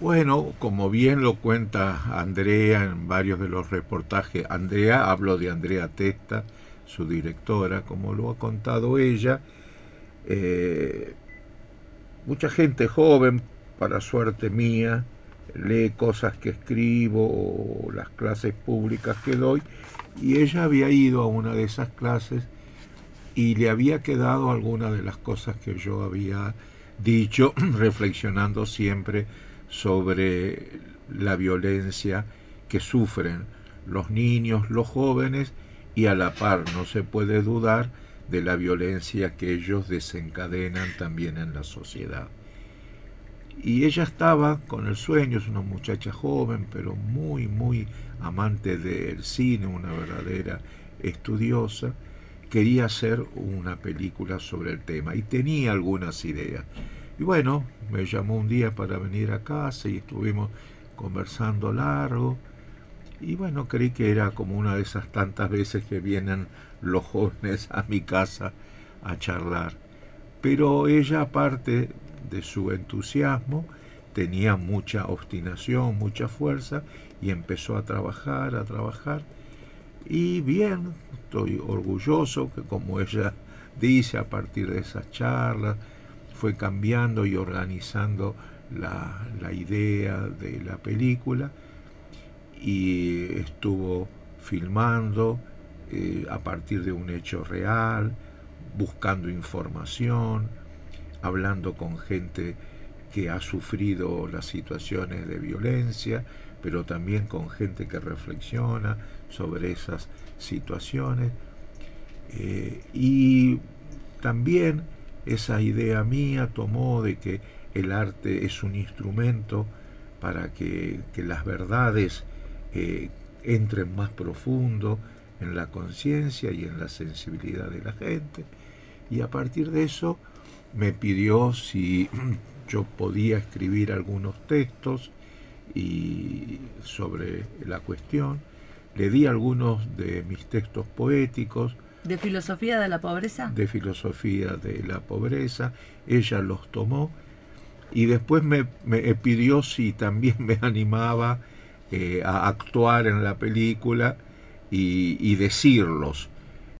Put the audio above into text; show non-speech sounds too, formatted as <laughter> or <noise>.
Bueno, como bien lo cuenta Andrea en varios de los reportajes, Andrea, hablo de Andrea Testa, su directora, como lo ha contado ella, eh, mucha gente joven, para suerte mía, lee cosas que escribo o las clases públicas que doy, y ella había ido a una de esas clases y le había quedado alguna de las cosas que yo había dicho, <clears throat> reflexionando siempre sobre la violencia que sufren los niños, los jóvenes y a la par no se puede dudar de la violencia que ellos desencadenan también en la sociedad. Y ella estaba con el sueño, es una muchacha joven, pero muy, muy amante del cine, una verdadera estudiosa, quería hacer una película sobre el tema y tenía algunas ideas. Y bueno, me llamó un día para venir a casa y estuvimos conversando largo. Y bueno, creí que era como una de esas tantas veces que vienen los jóvenes a mi casa a charlar. Pero ella, aparte de su entusiasmo, tenía mucha obstinación, mucha fuerza y empezó a trabajar, a trabajar. Y bien, estoy orgulloso que como ella dice, a partir de esas charlas, fue cambiando y organizando la, idea de la película y estuvo filmando eh, a partir de un hecho real, buscando información, hablando con gente que ha sufrido las situaciones de violencia, pero también con gente que reflexiona sobre esas situaciones. Eh, y también esa idea mía tomó de que el arte es un instrumento para que, las verdades eh, entren más profundo en la conciencia y en la sensibilidad de la gente. Y a partir de eso me pidió si <clears throat> yo podía escribir algunos textos y sobre la cuestión. Le di algunos de mis textos poéticos, ¿De filosofía de la pobreza? De filosofía de la pobreza. Ella los tomó y después me, pidió si también me <laughs> animaba eh, a actuar en la película y, decirlos.